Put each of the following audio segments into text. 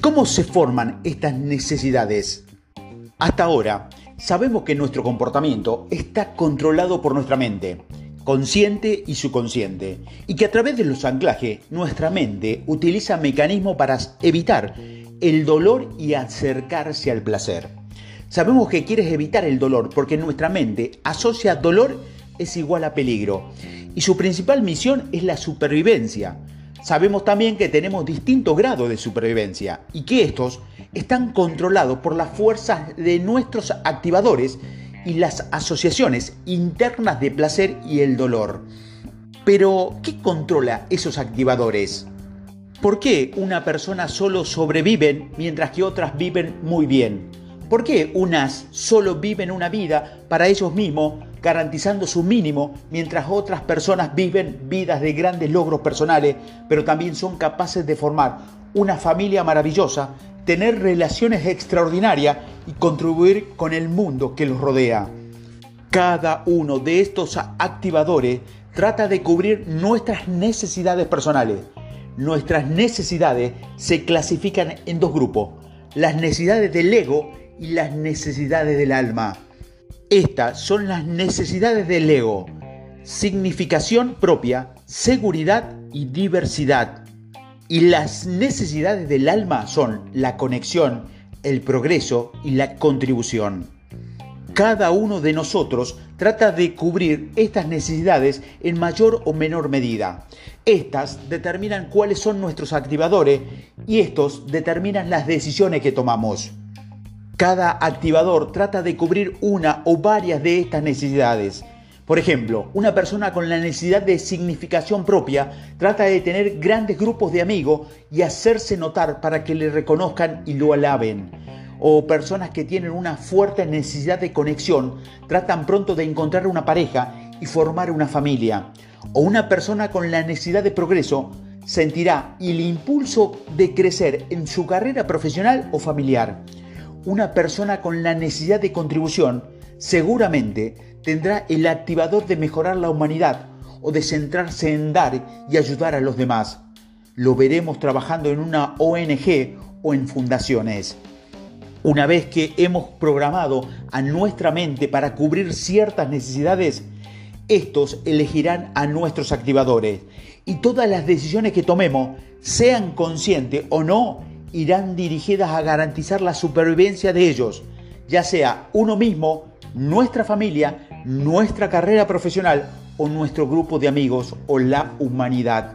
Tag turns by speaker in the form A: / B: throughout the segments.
A: cómo se forman estas necesidades? Hasta ahora, sabemos que nuestro comportamiento está controlado por nuestra mente, consciente y subconsciente, y que a través de los anclajes nuestra mente utiliza mecanismos para evitar el dolor y acercarse al placer. Sabemos que quieres evitar el dolor porque nuestra mente asocia dolor es igual a peligro y su principal misión es la supervivencia. Sabemos también que tenemos distintos grados de supervivencia y que estos están controlados por las fuerzas de nuestros activadores y las asociaciones internas de placer y el dolor. Pero, ¿qué controla esos activadores? ¿Por qué una persona solo sobreviven mientras que otras viven muy bien? ¿Por qué unas solo viven una vida para ellos mismos, garantizando su mínimo, mientras otras personas viven vidas de grandes logros personales, pero también son capaces de formar una familia maravillosa, tener relaciones extraordinarias y contribuir con el mundo que los rodea? Cada uno de estos activadores trata de cubrir nuestras necesidades personales nuestras necesidades se clasifican en dos grupos, las necesidades del ego y las necesidades del alma. Estas son las necesidades del ego, significación propia, seguridad y diversidad. Y las necesidades del alma son la conexión, el progreso y la contribución. Cada uno de nosotros trata de cubrir estas necesidades en mayor o menor medida. Estas determinan cuáles son nuestros activadores y estos determinan las decisiones que tomamos. Cada activador trata de cubrir una o varias de estas necesidades. Por ejemplo, una persona con la necesidad de significación propia trata de tener grandes grupos de amigos y hacerse notar para que le reconozcan y lo alaben o personas que tienen una fuerte necesidad de conexión tratan pronto de encontrar una pareja y formar una familia. O una persona con la necesidad de progreso sentirá el impulso de crecer en su carrera profesional o familiar. Una persona con la necesidad de contribución seguramente tendrá el activador de mejorar la humanidad o de centrarse en dar y ayudar a los demás. Lo veremos trabajando en una ONG o en fundaciones. Una vez que hemos programado a nuestra mente para cubrir ciertas necesidades, estos elegirán a nuestros activadores y todas las decisiones que tomemos, sean conscientes o no, irán dirigidas a garantizar la supervivencia de ellos, ya sea uno mismo, nuestra familia, nuestra carrera profesional o nuestro grupo de amigos o la humanidad.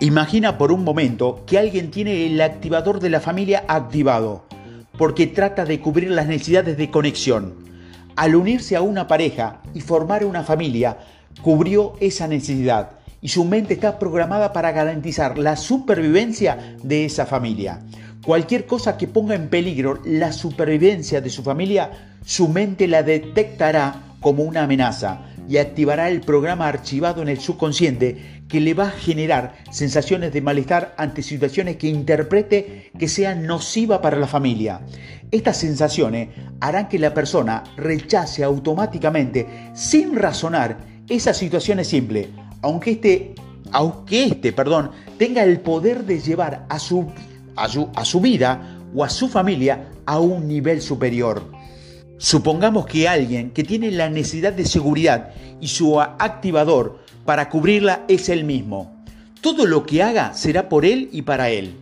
A: Imagina por un momento que alguien tiene el activador de la familia activado porque trata de cubrir las necesidades de conexión. Al unirse a una pareja y formar una familia, cubrió esa necesidad y su mente está programada para garantizar la supervivencia de esa familia. Cualquier cosa que ponga en peligro la supervivencia de su familia, su mente la detectará como una amenaza y activará el programa archivado en el subconsciente que le va a generar sensaciones de malestar ante situaciones que interprete que sean nocivas para la familia. Estas sensaciones harán que la persona rechace automáticamente, sin razonar, esas situaciones simples, aunque este, aunque este perdón, tenga el poder de llevar a su, a su, a su vida o a su familia a un nivel superior. Supongamos que alguien que tiene la necesidad de seguridad y su activador para cubrirla es él mismo. Todo lo que haga será por él y para él.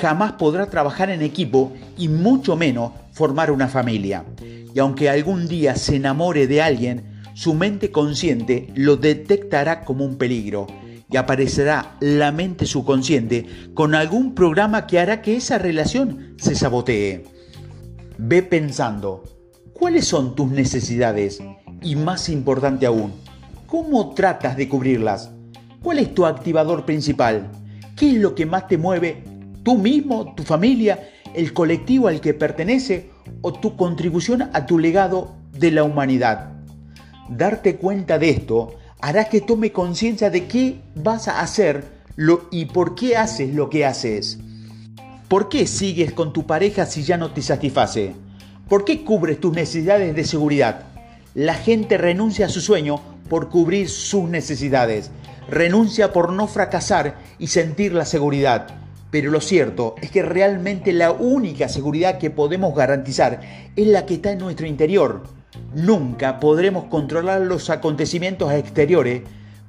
A: Jamás podrá trabajar en equipo y mucho menos formar una familia. Y aunque algún día se enamore de alguien, su mente consciente lo detectará como un peligro y aparecerá la mente subconsciente con algún programa que hará que esa relación se sabotee. Ve pensando, ¿Cuáles son tus necesidades? Y más importante aún, ¿cómo tratas de cubrirlas? ¿Cuál es tu activador principal? ¿Qué es lo que más te mueve? ¿Tú mismo, tu familia, el colectivo al que pertenece o tu contribución a tu legado de la humanidad? Darte cuenta de esto hará que tome conciencia de qué vas a hacer y por qué haces lo que haces. ¿Por qué sigues con tu pareja si ya no te satisface? ¿Por qué cubres tus necesidades de seguridad? La gente renuncia a su sueño por cubrir sus necesidades. Renuncia por no fracasar y sentir la seguridad. Pero lo cierto es que realmente la única seguridad que podemos garantizar es la que está en nuestro interior. Nunca podremos controlar los acontecimientos exteriores,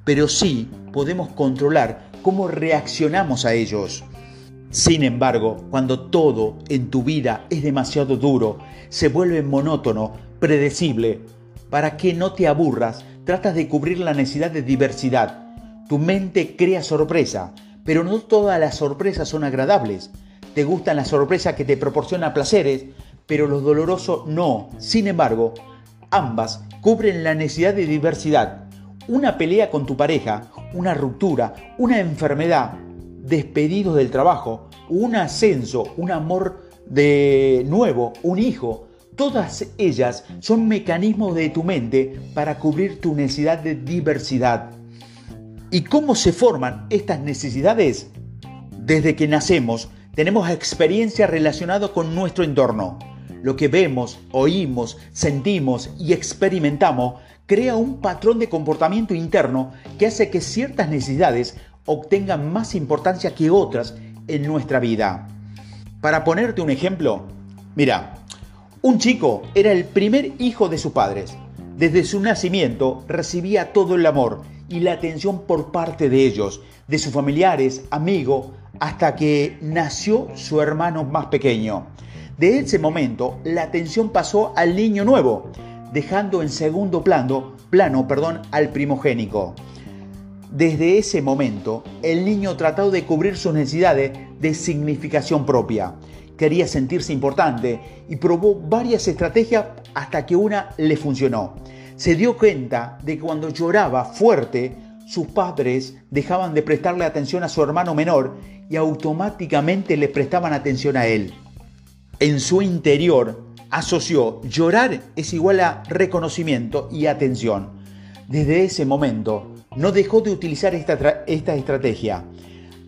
A: pero sí podemos controlar cómo reaccionamos a ellos. Sin embargo, cuando todo en tu vida es demasiado duro, se vuelve monótono, predecible, para que no te aburras, tratas de cubrir la necesidad de diversidad. Tu mente crea sorpresa, pero no todas las sorpresas son agradables. Te gustan las sorpresas que te proporcionan placeres, pero lo doloroso no. Sin embargo, ambas cubren la necesidad de diversidad. Una pelea con tu pareja, una ruptura, una enfermedad, despedidos del trabajo, un ascenso, un amor de nuevo, un hijo, todas ellas son mecanismos de tu mente para cubrir tu necesidad de diversidad. ¿Y cómo se forman estas necesidades? Desde que nacemos tenemos experiencia relacionada con nuestro entorno. Lo que vemos, oímos, sentimos y experimentamos crea un patrón de comportamiento interno que hace que ciertas necesidades obtengan más importancia que otras en nuestra vida. Para ponerte un ejemplo, mira, un chico era el primer hijo de sus padres. Desde su nacimiento recibía todo el amor y la atención por parte de ellos, de sus familiares, amigos, hasta que nació su hermano más pequeño. De ese momento, la atención pasó al niño nuevo, dejando en segundo plano, plano perdón, al primogénico. Desde ese momento, el niño trató de cubrir sus necesidades de significación propia. Quería sentirse importante y probó varias estrategias hasta que una le funcionó. Se dio cuenta de que cuando lloraba fuerte, sus padres dejaban de prestarle atención a su hermano menor y automáticamente le prestaban atención a él. En su interior asoció llorar es igual a reconocimiento y atención. Desde ese momento, no dejó de utilizar esta, estrategia.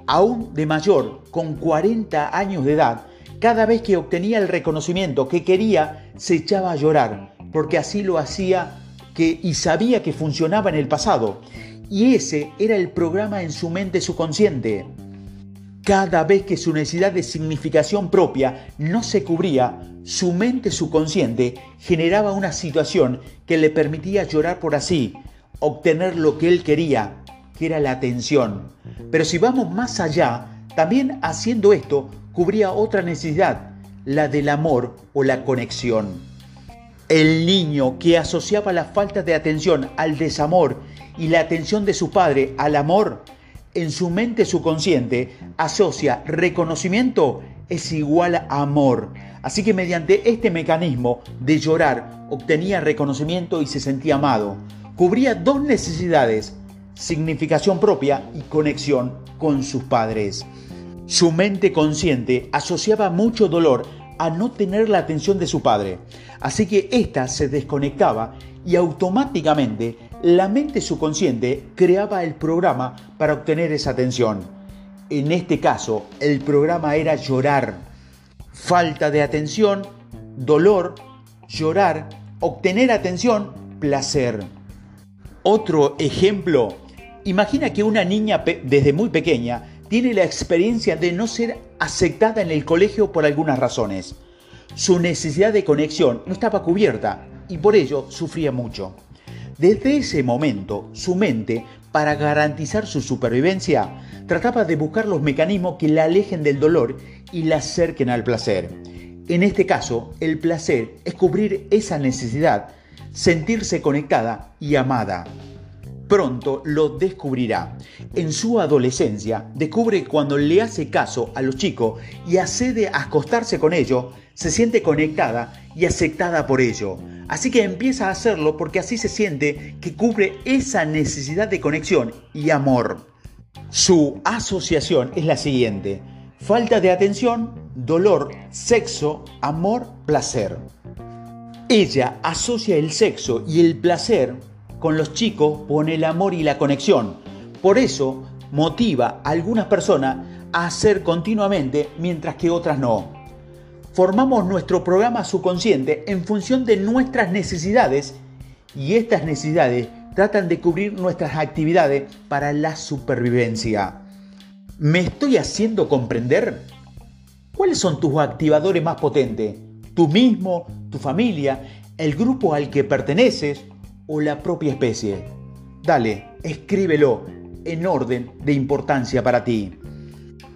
A: Aún de mayor, con 40 años de edad, cada vez que obtenía el reconocimiento que quería, se echaba a llorar, porque así lo hacía que, y sabía que funcionaba en el pasado. Y ese era el programa en su mente subconsciente. Cada vez que su necesidad de significación propia no se cubría, su mente subconsciente generaba una situación que le permitía llorar por así, obtener lo que él quería, que era la atención. Pero si vamos más allá, también haciendo esto, cubría otra necesidad, la del amor o la conexión. El niño que asociaba la falta de atención al desamor y la atención de su padre al amor, en su mente subconsciente asocia reconocimiento es igual a amor. Así que mediante este mecanismo de llorar obtenía reconocimiento y se sentía amado cubría dos necesidades, significación propia y conexión con sus padres. Su mente consciente asociaba mucho dolor a no tener la atención de su padre, así que ésta se desconectaba y automáticamente la mente subconsciente creaba el programa para obtener esa atención. En este caso, el programa era llorar. Falta de atención, dolor, llorar, obtener atención, placer. Otro ejemplo, imagina que una niña desde muy pequeña tiene la experiencia de no ser aceptada en el colegio por algunas razones. Su necesidad de conexión no estaba cubierta y por ello sufría mucho. Desde ese momento, su mente, para garantizar su supervivencia, trataba de buscar los mecanismos que la alejen del dolor y la acerquen al placer. En este caso, el placer es cubrir esa necesidad sentirse conectada y amada. Pronto lo descubrirá. En su adolescencia descubre cuando le hace caso a los chicos y accede a acostarse con ellos, se siente conectada y aceptada por ello. Así que empieza a hacerlo porque así se siente que cubre esa necesidad de conexión y amor. Su asociación es la siguiente. Falta de atención, dolor, sexo, amor, placer. Ella asocia el sexo y el placer con los chicos con el amor y la conexión. Por eso motiva a algunas personas a hacer continuamente mientras que otras no. Formamos nuestro programa subconsciente en función de nuestras necesidades y estas necesidades tratan de cubrir nuestras actividades para la supervivencia. ¿Me estoy haciendo comprender? ¿Cuáles son tus activadores más potentes? ¿Tú mismo, tu familia, el grupo al que perteneces o la propia especie? Dale, escríbelo en orden de importancia para ti.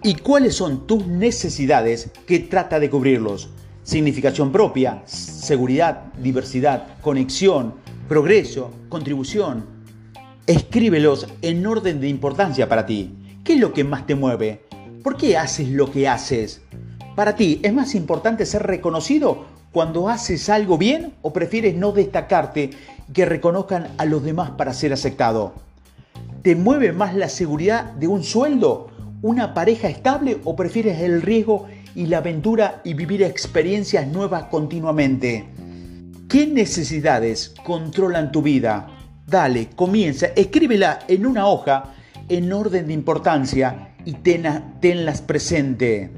A: ¿Y cuáles son tus necesidades que trata de cubrirlos? Significación propia, seguridad, diversidad, conexión, progreso, contribución. Escríbelos en orden de importancia para ti. ¿Qué es lo que más te mueve? ¿Por qué haces lo que haces? Para ti, ¿es más importante ser reconocido cuando haces algo bien o prefieres no destacarte que reconozcan a los demás para ser aceptado? ¿Te mueve más la seguridad de un sueldo, una pareja estable o prefieres el riesgo y la aventura y vivir experiencias nuevas continuamente? ¿Qué necesidades controlan tu vida? Dale, comienza, escríbela en una hoja en orden de importancia y tenlas presente.